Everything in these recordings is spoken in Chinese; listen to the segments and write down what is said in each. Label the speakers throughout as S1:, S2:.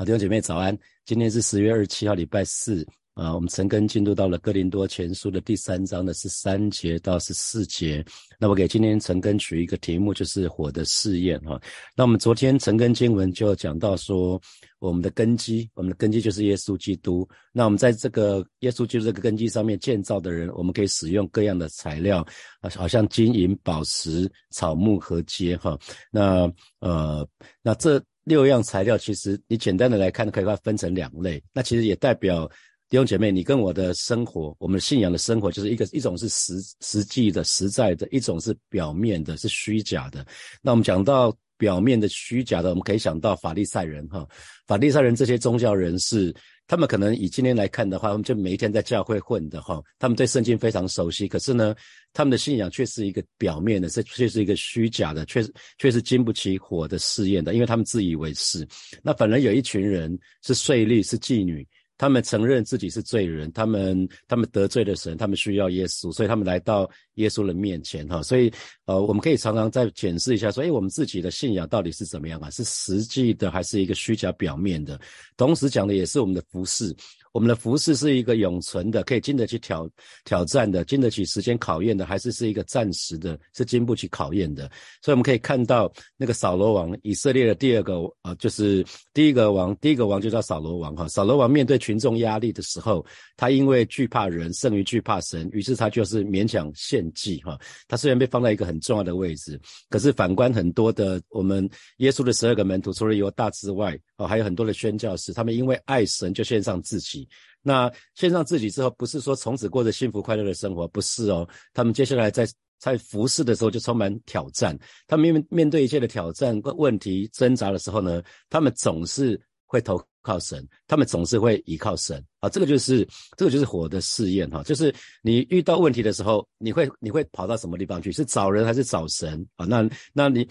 S1: 好，弟兄姐妹早安，今天是十月二十七号，礼拜四。啊，我们陈根进入到了哥林多前书的第三章的十三节到十四节。那我给今天陈根取一个题目，就是火的试验哈。那我们昨天陈根经文就讲到说，我们的根基，我们的根基就是耶稣基督。那我们在这个耶稣基督这个根基上面建造的人，我们可以使用各样的材料啊，好像金银宝石、草木和秸哈。那呃，那这六样材料，其实你简单的来看，可以把它分成两类。那其实也代表。弟兄姐妹，你跟我的生活，我们信仰的生活，就是一个一种是实实际的、实在的，一种是表面的、是虚假的。那我们讲到表面的、虚假的，我们可以想到法利赛人哈，法利赛人这些宗教人士，他们可能以今天来看的话，他们就每一天在教会混的哈，他们对圣经非常熟悉，可是呢，他们的信仰却是一个表面的，这却是一个虚假的，却却是经不起火的试验的，因为他们自以为是。那反而有一群人是税吏，是妓女。他们承认自己是罪人，他们他们得罪了神，他们需要耶稣，所以他们来到耶稣的面前哈。所以呃，我们可以常常再检视一下，说，哎，我们自己的信仰到底是怎么样啊？是实际的还是一个虚假表面的？同时讲的也是我们的服饰。我们的服饰是一个永存的，可以经得起挑挑战的，经得起时间考验的，还是是一个暂时的，是经不起考验的。所以我们可以看到那个扫罗王，以色列的第二个啊，就是第一个王，第一个王就叫扫罗王哈。扫罗王面对群众压力的时候，他因为惧怕人胜于惧怕神，于是他就是勉强献祭哈。他虽然被放在一个很重要的位置，可是反观很多的我们耶稣的十二个门徒，除了犹大之外，哦，还有很多的宣教士，他们因为爱神就献上自己。那献上自己之后，不是说从此过着幸福快乐的生活，不是哦。他们接下来在在服侍的时候就充满挑战。他们面面对一切的挑战、问题、挣扎的时候呢，他们总是会投靠神，他们总是会依靠神啊。这个就是这个就是火的试验哈。就是你遇到问题的时候，你会你会跑到什么地方去？是找人还是找神啊？那那你。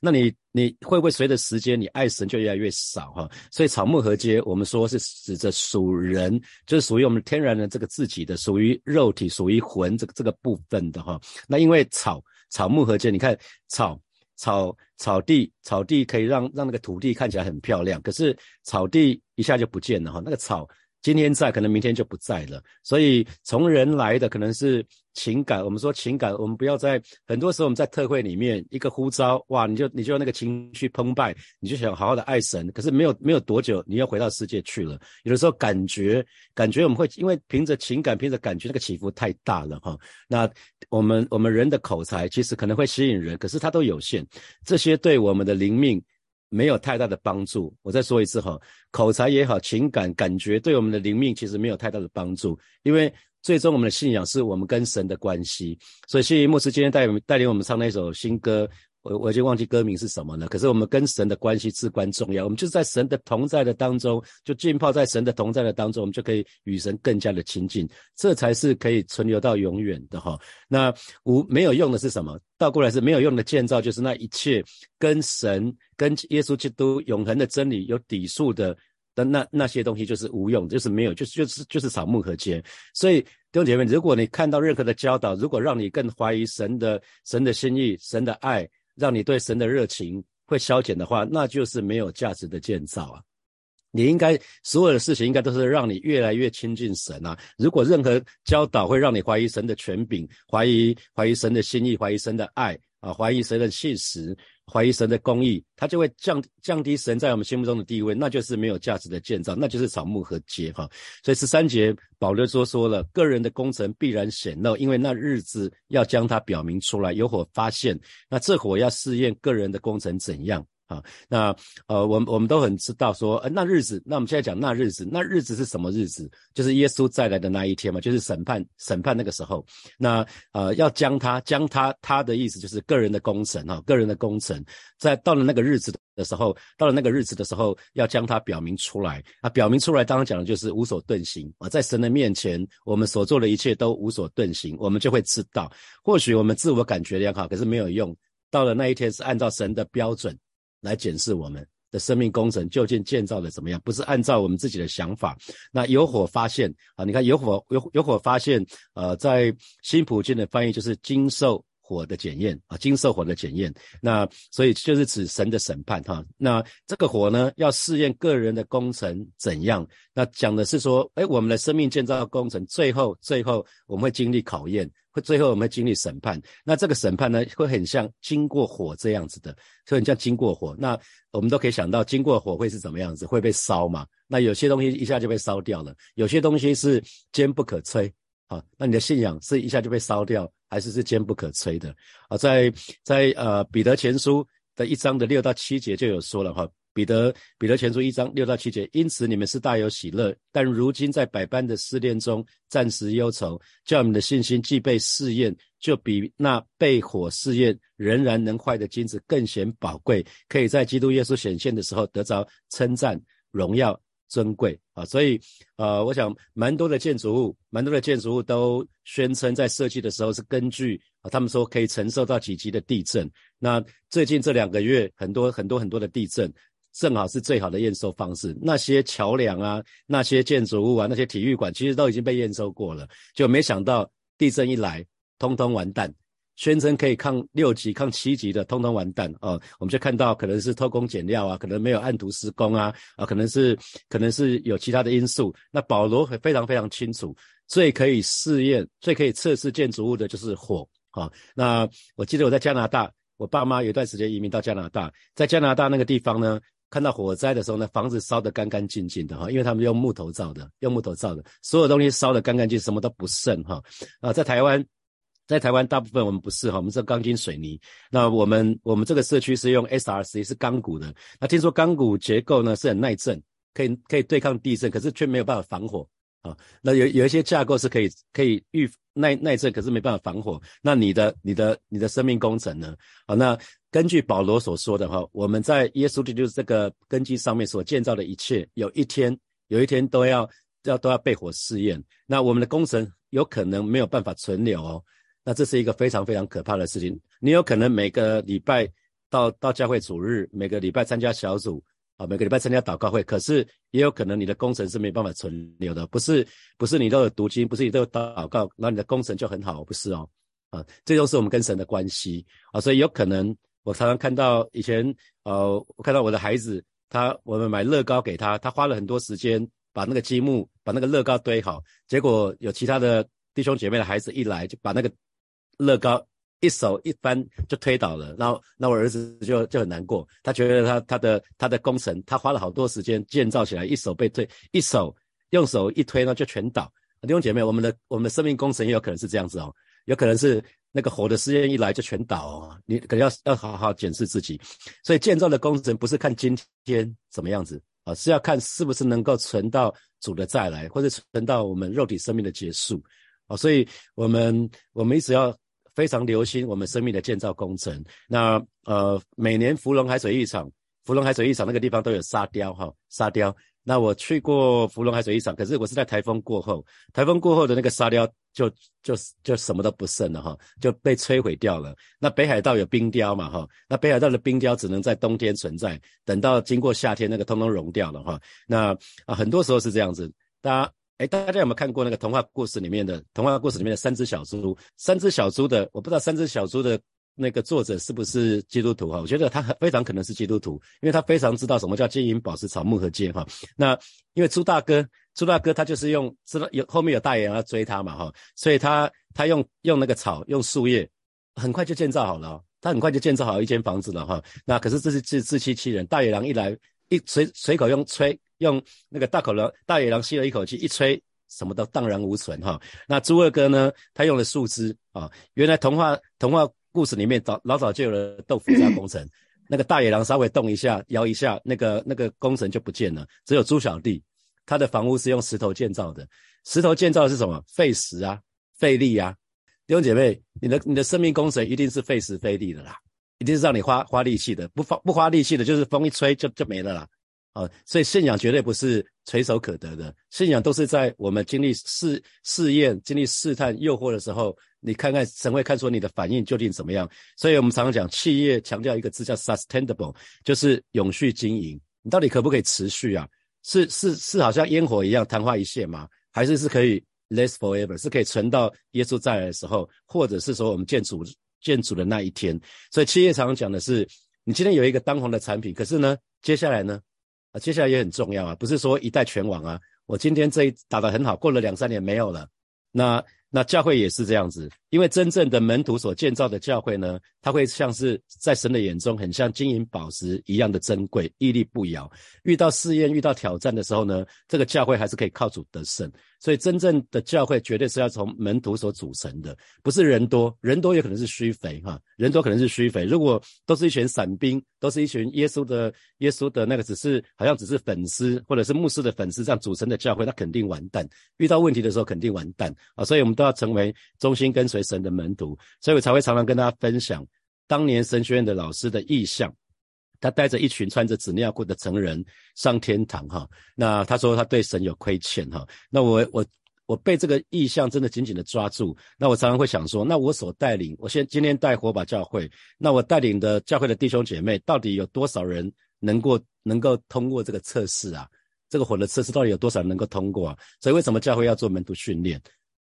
S1: 那你你会不会随着时间，你爱神就越来越少哈？所以草木合接，我们说是指着属人，就是属于我们天然的这个自己的，属于肉体、属于魂这个这个部分的哈。那因为草草木合接，你看草草草地草地可以让让那个土地看起来很漂亮，可是草地一下就不见了哈，那个草。今天在，可能明天就不在了。所以从人来的可能是情感。我们说情感，我们不要在很多时候我们在特会里面一个呼召，哇，你就你就那个情绪澎湃，你就想好好的爱神。可是没有没有多久，你要回到世界去了。有的时候感觉感觉我们会因为凭着情感，凭着感觉，那个起伏太大了哈。那我们我们人的口才其实可能会吸引人，可是它都有限。这些对我们的灵命。没有太大的帮助。我再说一次哈，口才也好，情感感觉对我们的灵命其实没有太大的帮助，因为最终我们的信仰是我们跟神的关系。所以谢谢牧师今天带带领我们唱那首新歌。我我已经忘记歌名是什么了。可是我们跟神的关系至关重要，我们就是在神的同在的当中，就浸泡在神的同在的当中，我们就可以与神更加的亲近，这才是可以存留到永远的哈。那无没有用的是什么？倒过来是没有用的建造，就是那一切跟神、跟耶稣基督永恒的真理有抵触的的那那些东西，就是无用，就是没有，就是就是就是草木和秸。所以弟兄姐妹，如果你看到任何的教导，如果让你更怀疑神的神的心意、神的爱。让你对神的热情会消减的话，那就是没有价值的建造啊！你应该所有的事情应该都是让你越来越亲近神啊！如果任何教导会让你怀疑神的权柄，怀疑怀疑神的心意，怀疑神的爱啊，怀疑神的信实。怀疑神的公义，他就会降降低神在我们心目中的地位，那就是没有价值的建造，那就是草木和秸哈。所以十三节保罗说说了，个人的工程必然显露，因为那日子要将它表明出来，有火发现，那这火要试验个人的工程怎样。啊，那呃，我们我们都很知道说，呃，那日子，那我们现在讲那日子，那日子是什么日子？就是耶稣再来的那一天嘛，就是审判审判那个时候。那呃，要将他将他他的意思就是个人的工程啊，个人的工程，在到了那个日子的时候，到了那个日子的时候，要将它表明出来啊，表明出来，当然讲的就是无所遁形啊，在神的面前，我们所做的一切都无所遁形，我们就会知道，或许我们自我感觉良好，可是没有用，到了那一天是按照神的标准。来检视我们的生命工程究竟建造的怎么样？不是按照我们自己的想法。那有火发现啊，你看有火有有火发现，呃，在新普京的翻译就是经受火的检验啊，金色火的检验。那所以就是指神的审判哈。那这个火呢，要试验个人的工程怎样？那讲的是说，哎，我们的生命建造工程，最后最后我们会经历考验，会最后我们会经历审判。那这个审判呢，会很像经过火这样子的，就很像经过火。那我们都可以想到，经过火会是怎么样子？会被烧嘛？那有些东西一下就被烧掉了，有些东西是坚不可摧。啊，那你的信仰是一下就被烧掉，还是是坚不可摧的？啊，在在呃彼得前书的一章的六到七节就有说了哈，彼得彼得前书一章六到七节，因此你们是大有喜乐，但如今在百般的试炼中暂时忧愁，叫你们的信心既被试验，就比那被火试验仍然能坏的金子更显宝贵，可以在基督耶稣显现的时候得着称赞荣耀。珍贵啊，所以呃，我想蛮多的建筑物，蛮多的建筑物都宣称在设计的时候是根据啊，他们说可以承受到几级的地震。那最近这两个月，很多很多很多的地震，正好是最好的验收方式。那些桥梁啊，那些建筑物啊，那些体育馆，其实都已经被验收过了，就没想到地震一来，通通完蛋。宣称可以抗六级、抗七级的，通通完蛋哦！我们就看到可能是偷工减料啊，可能没有按图施工啊，啊，可能是可能是有其他的因素。那保罗非常非常清楚，最可以试验、最可以测试建筑物的就是火啊。那我记得我在加拿大，我爸妈有一段时间移民到加拿大，在加拿大那个地方呢，看到火灾的时候呢，房子烧得干干净净的哈，因为他们用木头造的，用木头造的，所有东西烧得干干净，什么都不剩哈。啊，在台湾。在台湾，大部分我们不是哈，我们是钢筋水泥。那我们我们这个社区是用 SRC，是钢骨的。那听说钢骨结构呢是很耐震，可以可以对抗地震，可是却没有办法防火啊。那有有一些架构是可以可以预耐耐震，可是没办法防火。那你的你的你的生命工程呢？好，那根据保罗所说的哈，我们在耶稣基督这个根基上面所建造的一切，有一天有一天都要要都要被火试验。那我们的工程有可能没有办法存留哦。那这是一个非常非常可怕的事情。你有可能每个礼拜到到教会主日，每个礼拜参加小组啊，每个礼拜参加祷告会，可是也有可能你的工程是没办法存留的。不是不是你都有读经，不是你都有祷告，那你的工程就很好，不是哦。啊，这都是我们跟神的关系啊，所以有可能我常常看到以前呃，我看到我的孩子，他我们买乐高给他，他花了很多时间把那个积木把那个乐高堆好，结果有其他的弟兄姐妹的孩子一来就把那个。乐高一手一翻就推倒了，然后那我儿子就就很难过，他觉得他他的他的工程他花了好多时间建造起来，一手被推，一手用手一推呢就全倒。弟兄姐妹，我们的我们的生命工程也有可能是这样子哦，有可能是那个火的试验一来就全倒哦，你可能要要好好检视自己。所以建造的工程不是看今天怎么样子啊，是要看是不是能够存到主的再来，或者存到我们肉体生命的结束啊。所以我们我们一直要。非常留心我们生命的建造工程。那呃，每年福隆海水浴场，福隆海水浴场那个地方都有沙雕哈，沙雕。那我去过福隆海水浴场，可是我是在台风过后，台风过后的那个沙雕就就就什么都不剩了哈，就被摧毁掉了。那北海道有冰雕嘛哈，那北海道的冰雕只能在冬天存在，等到经过夏天，那个通通融掉了哈。那啊，很多时候是这样子，大家。哎，大家有没有看过那个童话故事里面的童话故事里面的三只小猪？三只小猪的，我不知道三只小猪的那个作者是不是基督徒哈？我觉得他很非常可能是基督徒，因为他非常知道什么叫金银宝石草木和剑哈。那因为猪大哥，猪大哥他就是用知道有后面有大野狼要追他嘛哈，所以他他用用那个草用树叶，很快就建造好了，他很快就建造好一间房子了哈。那可是这是自自欺欺人，大野狼一来一随随口用吹。用那个大口狼大野狼吸了一口气，一吹，什么都荡然无存哈。那猪二哥呢？他用了树枝啊。原来童话童话故事里面早老早就有了豆腐渣工程。那个大野狼稍微动一下，摇一下，那个那个工程就不见了。只有猪小弟，他的房屋是用石头建造的。石头建造的是什么？费时啊，费力啊。弟兄姐妹，你的你的生命工程一定是费时费力的啦，一定是让你花花力气的。不花不花力气的，就是风一吹就就没了啦。啊，所以信仰绝对不是垂手可得的，信仰都是在我们经历试试验、经历试探、诱惑的时候，你看看神会看出你的反应究竟怎么样。所以我们常常讲，企业强调一个字叫 sustainable，就是永续经营。你到底可不可以持续啊？是是是，好像烟火一样昙花一现吗？还是是可以 last forever，是可以存到耶稣再来的时候，或者是说我们建主建筑的那一天。所以企业常常讲的是，你今天有一个当红的产品，可是呢，接下来呢，啊，接下来也很重要啊，不是说一代拳王啊，我今天这一打得很好，过了两三年没有了，那。那教会也是这样子，因为真正的门徒所建造的教会呢，它会像是在神的眼中很像金银宝石一样的珍贵，屹立不摇。遇到试验、遇到挑战的时候呢，这个教会还是可以靠主得胜。所以真正的教会绝对是要从门徒所组成的，不是人多人多也可能是虚肥哈，人多可能是虚肥。如果都是一群散兵，都是一群耶稣的耶稣的那个只是好像只是粉丝或者是牧师的粉丝这样组成的教会，那肯定完蛋。遇到问题的时候肯定完蛋啊！所以我们。都要成为忠心跟随神的门徒，所以我才会常常跟大家分享当年神学院的老师的意向。他带着一群穿着纸尿裤的成人上天堂，哈。那他说他对神有亏欠，哈。那我我我被这个意向真的紧紧的抓住。那我常常会想说，那我所带领，我现今天带火把教会，那我带领的教会的弟兄姐妹，到底有多少人能够能够通过这个测试啊？这个火的测试到底有多少人能够通过啊？所以为什么教会要做门徒训练？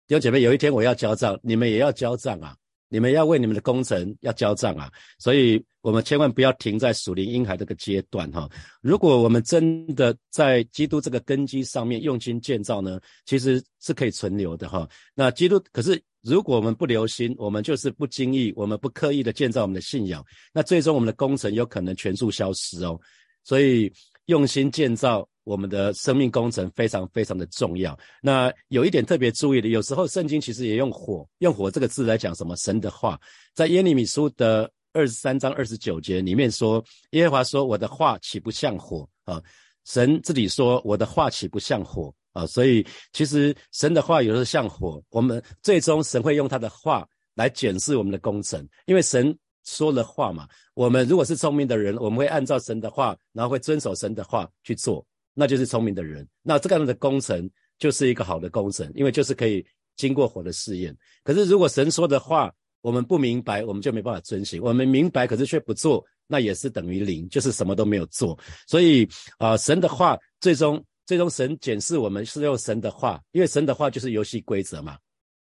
S1: 弟兄姐妹，有一天我要交账，你们也要交账啊！你们要为你们的工程要交账啊！所以，我们千万不要停在属灵婴孩这个阶段哈。如果我们真的在基督这个根基上面用心建造呢，其实是可以存留的哈。那基督，可是如果我们不留心，我们就是不经意，我们不刻意的建造我们的信仰，那最终我们的工程有可能全数消失哦。所以，用心建造。我们的生命工程非常非常的重要。那有一点特别注意的，有时候圣经其实也用火，用火这个字来讲什么神的话，在耶利米书的二十三章二十九节里面说，耶和华说：“我的话岂不像火啊？”神自己说：“我的话岂不像火啊？”所以其实神的话有时候像火，我们最终神会用他的话来检视我们的工程，因为神说了话嘛。我们如果是聪明的人，我们会按照神的话，然后会遵守神的话去做。那就是聪明的人，那这个样的工程就是一个好的工程，因为就是可以经过火的试验。可是如果神说的话我们不明白，我们就没办法遵行；我们明白可是却不做，那也是等于零，就是什么都没有做。所以啊，神的话最终最终神检视我们是用神的话，因为神的话就是游戏规则嘛，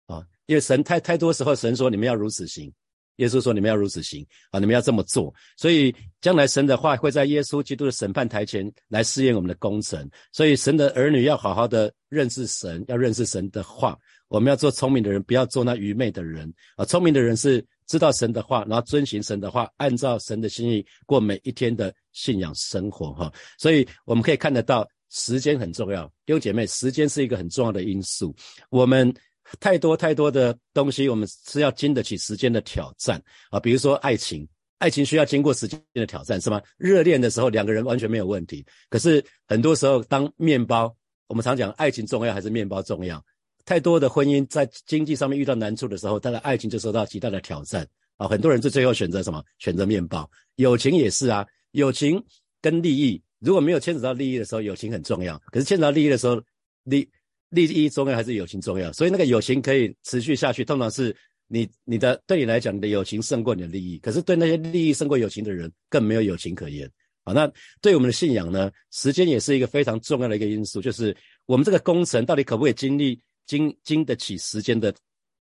S1: 啊，因为神太太多时候神说你们要如此行。耶稣说：“你们要如此行啊！你们要这么做。所以将来神的话会在耶稣基督的审判台前来试验我们的工程。所以神的儿女要好好的认识神，要认识神的话。我们要做聪明的人，不要做那愚昧的人啊！聪明的人是知道神的话，然后遵行神的话，按照神的心意过每一天的信仰生活。哈！所以我们可以看得到，时间很重要，弟兄姐妹，时间是一个很重要的因素。我们。太多太多的东西，我们是要经得起时间的挑战啊！比如说爱情，爱情需要经过时间的挑战，是吗？热恋的时候两个人完全没有问题，可是很多时候当面包，我们常讲爱情重要还是面包重要？太多的婚姻在经济上面遇到难处的时候，当然爱情就受到极大的挑战啊！很多人就最后选择什么？选择面包。友情也是啊，友情跟利益如果没有牵扯到利益的时候，友情很重要；可是牵扯到利益的时候，利。利益重要还是友情重要？所以那个友情可以持续下去，通常是你你的对你来讲，你的友情胜过你的利益。可是对那些利益胜过友情的人，更没有友情可言。好，那对我们的信仰呢？时间也是一个非常重要的一个因素，就是我们这个工程到底可不可以经历经经得起时间的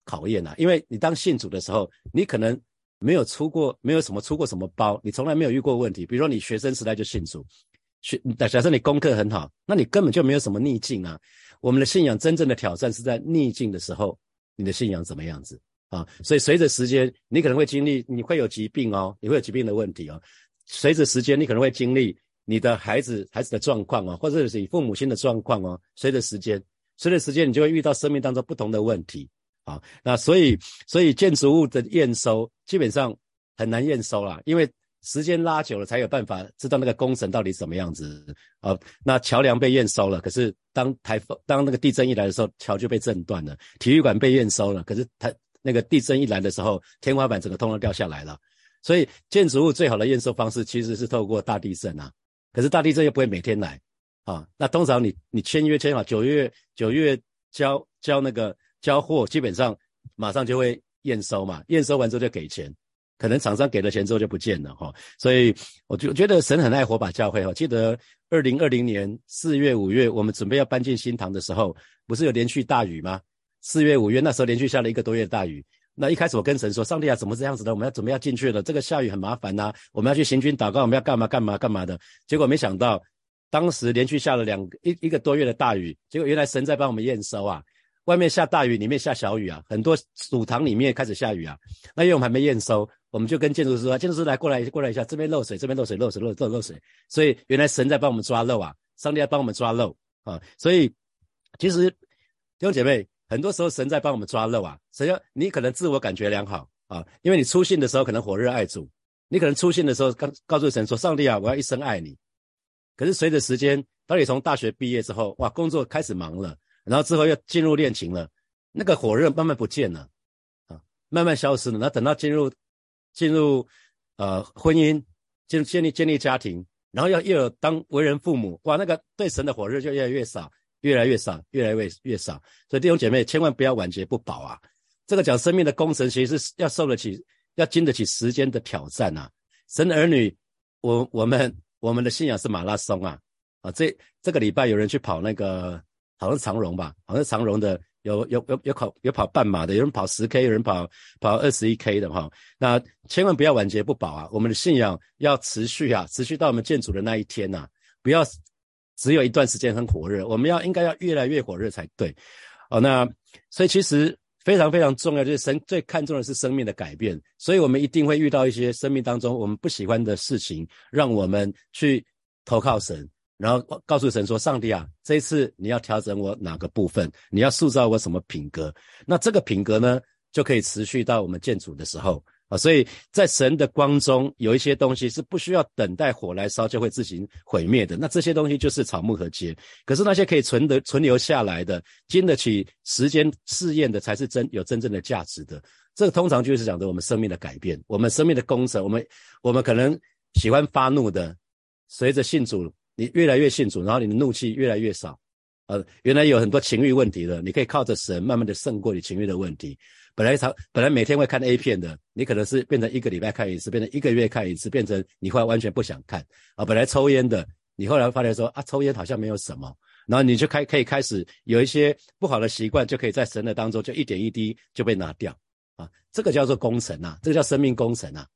S1: 考验呢？因为你当信主的时候，你可能没有出过没有什么出过什么包，你从来没有遇过问题。比如说你学生时代就信主，学假设你功课很好，那你根本就没有什么逆境啊。我们的信仰真正的挑战是在逆境的时候，你的信仰怎么样子啊？所以随着时间，你可能会经历，你会有疾病哦，你会有疾病的问题哦。随着时间，你可能会经历你的孩子孩子的状况哦，或者是你父母亲的状况哦。随着时间，随着时间，你就会遇到生命当中不同的问题啊。那所以，所以建筑物的验收基本上很难验收了，因为。时间拉久了，才有办法知道那个工程到底什么样子啊？那桥梁被验收了，可是当台风、当那个地震一来的时候，桥就被震断了。体育馆被验收了，可是它那个地震一来的时候，天花板整个通通掉下来了。所以建筑物最好的验收方式其实是透过大地震啊。可是大地震又不会每天来啊。那通常你你签约签好九月九月交交那个交货，基本上马上就会验收嘛。验收完之后就给钱。可能厂商给了钱之后就不见了哈，所以我就觉得神很爱火把教会哈。记得二零二零年四月五月，我们准备要搬进新堂的时候，不是有连续大雨吗？四月五月那时候连续下了一个多月大雨，那一开始我跟神说：“上帝啊，怎么这样子的？我们要怎么要进去了？这个下雨很麻烦呐，我们要去行军祷告，我们要干嘛干嘛干嘛的。”结果没想到，当时连续下了两一一个多月的大雨，结果原来神在帮我们验收啊！外面下大雨，里面下小雨啊，很多主堂里面开始下雨啊。那因为我们还没验收，我们就跟建筑师说：“建筑师来过来过来一下，这边漏水，这边漏水，漏水漏漏漏水。”所以原来神在帮我们抓漏啊，上帝在帮我们抓漏啊。所以其实弟兄姐妹。很多时候神在帮我们抓漏啊，神要你可能自我感觉良好啊，因为你出信的时候可能火热爱主，你可能出信的时候刚告诉神说上帝啊，我要一生爱你。可是随着时间，当你从大学毕业之后，哇，工作开始忙了，然后之后又进入恋情了，那个火热慢慢不见了啊，慢慢消失了。那等到进入进入呃婚姻，建建立建立家庭，然后要又有当为人父母，哇，那个对神的火热就越来越少。越来越少，越来越越少，所以弟兄姐妹千万不要晚节不保啊！这个讲生命的工程，其实是要受得起，要经得起时间的挑战啊！神儿女，我我们我们的信仰是马拉松啊！啊，这这个礼拜有人去跑那个，好像长荣吧，好像长荣的有有有有跑有跑半马的，有人跑十 K，有人跑跑二十一 K 的哈。那千万不要晚节不保啊！我们的信仰要持续啊，持续到我们建主的那一天呐！不要。只有一段时间很火热，我们要应该要越来越火热才对，哦，那所以其实非常非常重要，就是神最看重的是生命的改变，所以我们一定会遇到一些生命当中我们不喜欢的事情，让我们去投靠神，然后告诉神说：上帝啊，这一次你要调整我哪个部分，你要塑造我什么品格？那这个品格呢，就可以持续到我们建主的时候。啊，所以在神的光中，有一些东西是不需要等待火来烧就会自行毁灭的。那这些东西就是草木和秸。可是那些可以存的、存留下来的、经得起时间试验的，才是真有真正的价值的。这个通常就是讲的我们生命的改变，我们生命的工程。我们我们可能喜欢发怒的，随着信主，你越来越信主，然后你的怒气越来越少。呃，原来有很多情欲问题的，你可以靠着神慢慢的胜过你情欲的问题。本来常本来每天会看 A 片的，你可能是变成一个礼拜看一次，变成一个月看一次，变成你会完全不想看啊。本来抽烟的，你后来发现说啊，抽烟好像没有什么，然后你就开可以开始有一些不好的习惯，就可以在神的当中就一点一滴就被拿掉啊。这个叫做工程啊，这个叫生命工程啊。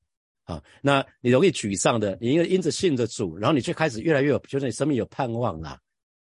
S1: 啊，那你容易沮丧的，你因为因着信着主，然后你就开始越来越有，觉得你生命有盼望了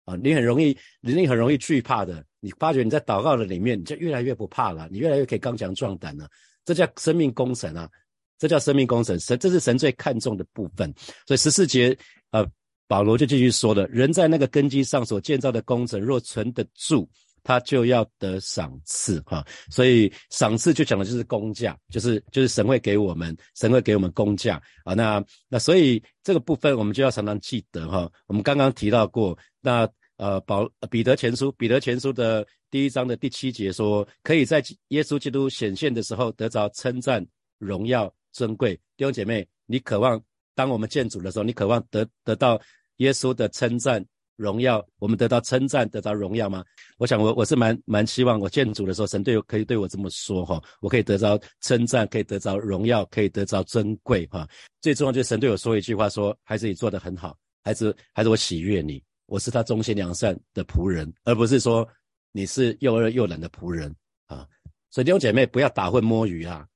S1: 啊。你很容易，你很容易惧怕的。你发觉你在祷告的里面，你就越来越不怕了，你越来越可以刚强壮胆了。这叫生命工程啊，这叫生命工程。神，这是神最看重的部分。所以十四节，呃，保罗就继续说了：人在那个根基上所建造的工程，若存得住，他就要得赏赐。哈，所以赏赐就讲的就是工价，就是就是神会给我们，神会给我们工价啊。那那所以这个部分我们就要常常记得哈。我们刚刚提到过那。呃，保彼得前书，彼得前书的第一章的第七节说，可以在耶稣基督显现的时候得着称赞、荣耀、尊贵。弟兄姐妹，你渴望当我们见主的时候，你渴望得得到耶稣的称赞、荣耀，我们得到称赞、得到荣耀吗？我想，我我是蛮蛮希望我见主的时候，神对我可以对我这么说哈，我可以得到称赞，可以得到荣耀，可以得到尊贵哈。最重要就是神对我说一句话，说孩子你做得很好，孩子孩子我喜悦你。我是他忠心良善的仆人，而不是说你是又饿又懒的仆人啊！所以弟兄姐妹不要打混摸鱼啊！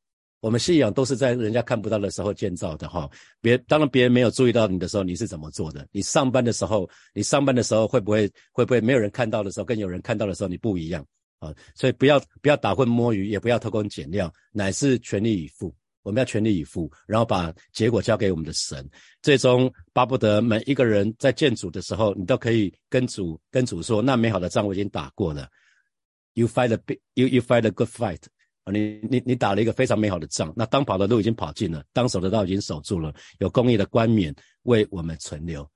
S1: 我们信仰都是在人家看不到的时候建造的哈。别当然别人没有注意到你的时候，你是怎么做的？你上班的时候，你上班的时候会不会会不会没有人看到的时候，跟有人看到的时候你不一样啊？所以不要不要打混摸鱼，也不要偷工减料，乃是全力以赴。我们要全力以赴，然后把结果交给我们的神。最终巴不得每一个人在建主的时候，你都可以跟主跟主说：“那美好的仗我已经打过了。You fight a big, you you fight a good fight。你你你打了一个非常美好的仗。那当跑的路已经跑尽了，当守的道已经守住了，有公义的冠冕为我们存留，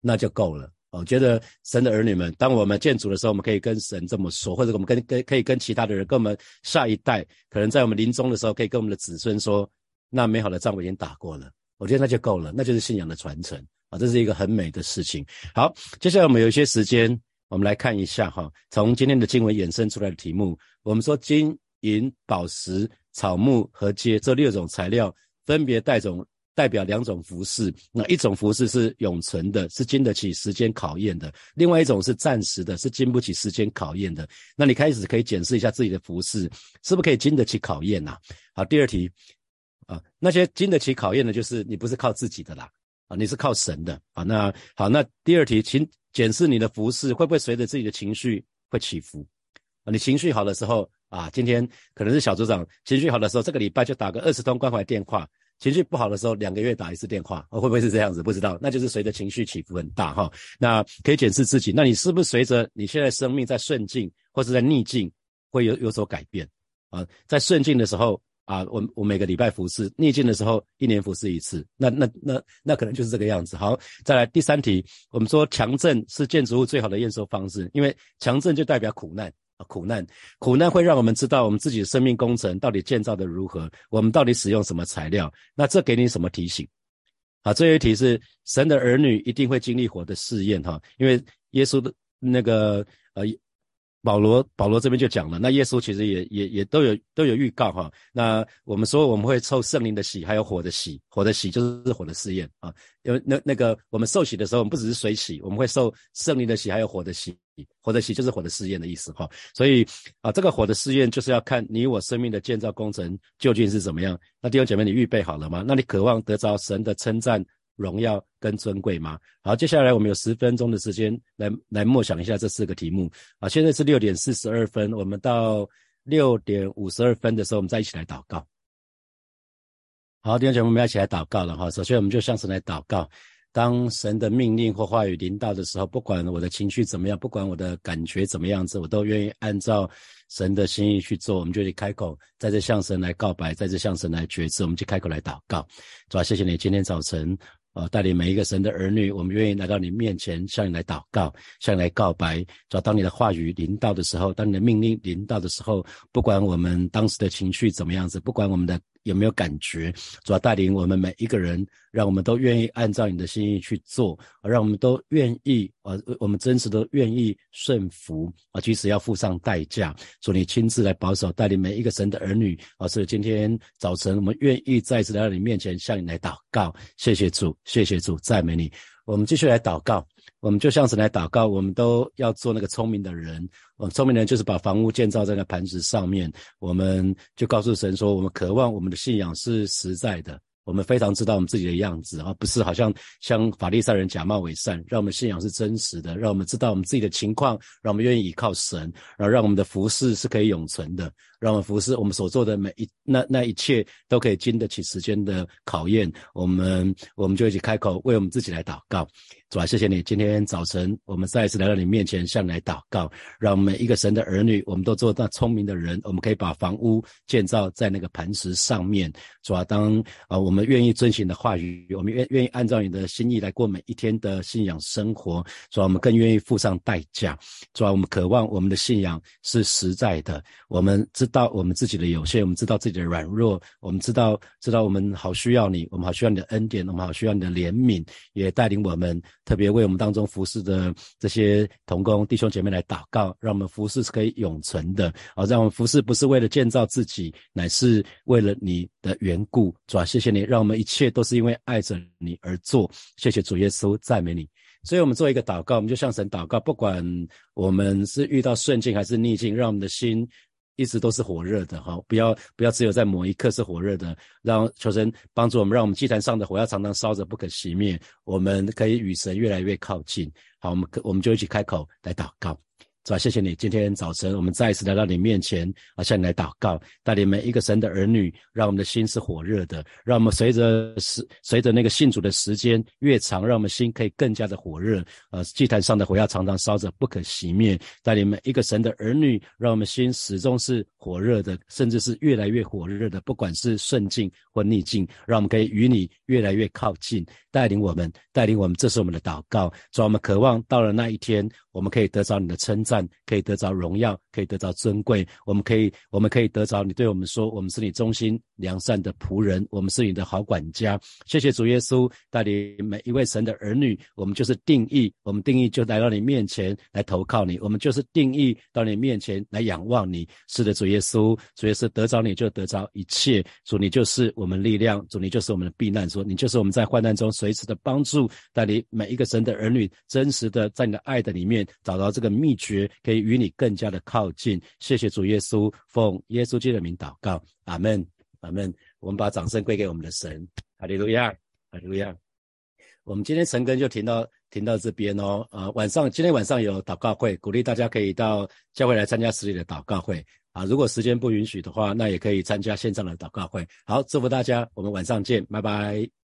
S1: 那就够了。我觉得神的儿女们，当我们建主的时候，我们可以跟神这么说，或者我们跟跟可以跟其他的人，跟我们下一代，可能在我们临终的时候，可以跟我们的子孙说：那美好的仗我已经打过了。我觉得那就够了，那就是信仰的传承啊，这是一个很美的事情。好，接下来我们有一些时间，我们来看一下哈，从今天的经文衍生出来的题目，我们说今银宝石草木和秸这六种材料，分别带种代表两种服饰，那一种服饰是永存的，是经得起时间考验的；另外一种是暂时的，是经不起时间考验的。那你开始可以检视一下自己的服饰，是不是可以经得起考验呐？好，第二题啊，那些经得起考验的，就是你不是靠自己的啦，啊，你是靠神的啊。那好，那第二题，请检视你的服饰会不会随着自己的情绪会起伏啊？你情绪好的时候啊，今天可能是小组长情绪好的时候，这个礼拜就打个二十通关怀电话。情绪不好的时候，两个月打一次电话，哦会不会是这样子？不知道，那就是随着情绪起伏很大哈。那可以检视自己，那你是不是随着你现在生命在顺境或者在逆境，会有有所改变啊？在顺境的时候啊，我我每个礼拜服侍；逆境的时候，一年服侍一次。那那那那可能就是这个样子。好，再来第三题，我们说强震是建筑物最好的验收方式，因为强震就代表苦难。苦难，苦难会让我们知道我们自己的生命工程到底建造的如何，我们到底使用什么材料。那这给你什么提醒？啊，这一题是神的儿女一定会经历火的试验哈，因为耶稣的那个呃。保罗，保罗这边就讲了，那耶稣其实也也也都有都有预告哈。那我们说我们会受圣灵的喜，还有火的喜，火的喜就是火的试验啊。因为那那个我们受洗的时候，我们不只是水洗，我们会受圣灵的喜，还有火的喜。火的喜就是火的试验的意思哈。所以啊，这个火的试验就是要看你我生命的建造工程究竟是怎么样。那弟兄姐妹，你预备好了吗？那你渴望得着神的称赞？荣耀跟尊贵吗？好，接下来我们有十分钟的时间来来默想一下这四个题目啊。现在是六点四十二分，我们到六点五十二分的时候，我们再一起来祷告。好，弟兄姐妹，我们要一起来祷告了哈。首先，我们就向神来祷告。当神的命令或话语临到的时候，不管我的情绪怎么样，不管我的感觉怎么样子，我都愿意按照神的心意去做。我们就去开口，在这向神来告白，在这向神来决志，我们就开口来祷告。主啊，谢谢你今天早晨。啊，带领每一个神的儿女，我们愿意来到你面前，向你来祷告，向你来告白。找到你的话语临到的时候，当你的命令临到的时候，不管我们当时的情绪怎么样子，不管我们的。有没有感觉？主要带领我们每一个人，让我们都愿意按照你的心意去做，让我们都愿意啊，我们真实的愿意顺服啊，即使要付上代价。主，你亲自来保守带领每一个神的儿女啊，所以今天早晨我们愿意再次来到你面前向你来祷告。谢谢主，谢谢主，赞美你。我们继续来祷告。我们就像是来祷告，我们都要做那个聪明的人。我们聪明人就是把房屋建造在那磐石上面。我们就告诉神说，我们渴望我们的信仰是实在的。我们非常知道我们自己的样子而不是好像像法利赛人假冒伪善。让我们信仰是真实的，让我们知道我们自己的情况，让我们愿意依靠神，然后让我们的服饰是可以永存的，让我们服侍我们所做的每一那那一切都可以经得起时间的考验。我们我们就一起开口为我们自己来祷告。主啊，谢谢你！今天早晨，我们再一次来到你面前，向你来祷告，让每一个神的儿女，我们都做那聪明的人，我们可以把房屋建造在那个磐石上面。主啊，当啊，我们愿意遵循的话语，我们愿愿意按照你的心意来过每一天的信仰生活。主啊，我们更愿意付上代价。主啊，我们渴望我们的信仰是实在的。我们知道我们自己的有限，我们知道自己的软弱，我们知道知道我们好需要你，我们好需要你的恩典，我们好需要你的怜悯，也带领我们。特别为我们当中服侍的这些同工弟兄姐妹来祷告，让我们服侍是可以永存的啊！让我们服侍不是为了建造自己，乃是为了你的缘故。主啊，谢谢你，让我们一切都是因为爱着你而做。谢谢主耶稣，赞美你。所以，我们做一个祷告，我们就向神祷告，不管我们是遇到顺境还是逆境，让我们的心。一直都是火热的哈，不要不要只有在某一刻是火热的，让求神帮助我们，让我们祭坛上的火要常常烧着，不可熄灭。我们可以与神越来越靠近。好，我们可我们就一起开口来祷告。主啊，谢谢你！今天早晨，我们再一次来到你面前，啊，向你来祷告，带领每一个神的儿女，让我们的心是火热的，让我们随着时随着那个信主的时间越长，让我们心可以更加的火热。呃，祭坛上的火要常常烧着，不可熄灭。带领每一个神的儿女，让我们心始终是火热的，甚至是越来越火热的，不管是顺境或逆境，让我们可以与你越来越靠近。带领我们，带领我们，这是我们的祷告。主，我们渴望到了那一天，我们可以得着你的称赞，可以得着荣耀，可以得着尊贵。我们可以，我们可以得着你对我们说，我们是你忠心。良善的仆人，我们是你的好管家。谢谢主耶稣带领每一位神的儿女，我们就是定义，我们定义就来到你面前来投靠你，我们就是定义到你面前来仰望你。是的，主耶稣，主耶稣得着你就得着一切，主你就是我们力量，主你就是我们的避难所，你就是我们在患难中随时的帮助，带领每一个神的儿女真实的在你的爱的里面找到这个秘诀，可以与你更加的靠近。谢谢主耶稣，奉耶稣基督的名祷告，阿门，阿门。我们把掌声归给我们的神，哈利路亚，哈利路亚。我们今天晨更就停到停到这边哦。啊，晚上今天晚上有祷告会，鼓励大家可以到教会来参加实体的祷告会啊。如果时间不允许的话，那也可以参加线上的祷告会。好，祝福大家，我们晚上见，拜拜。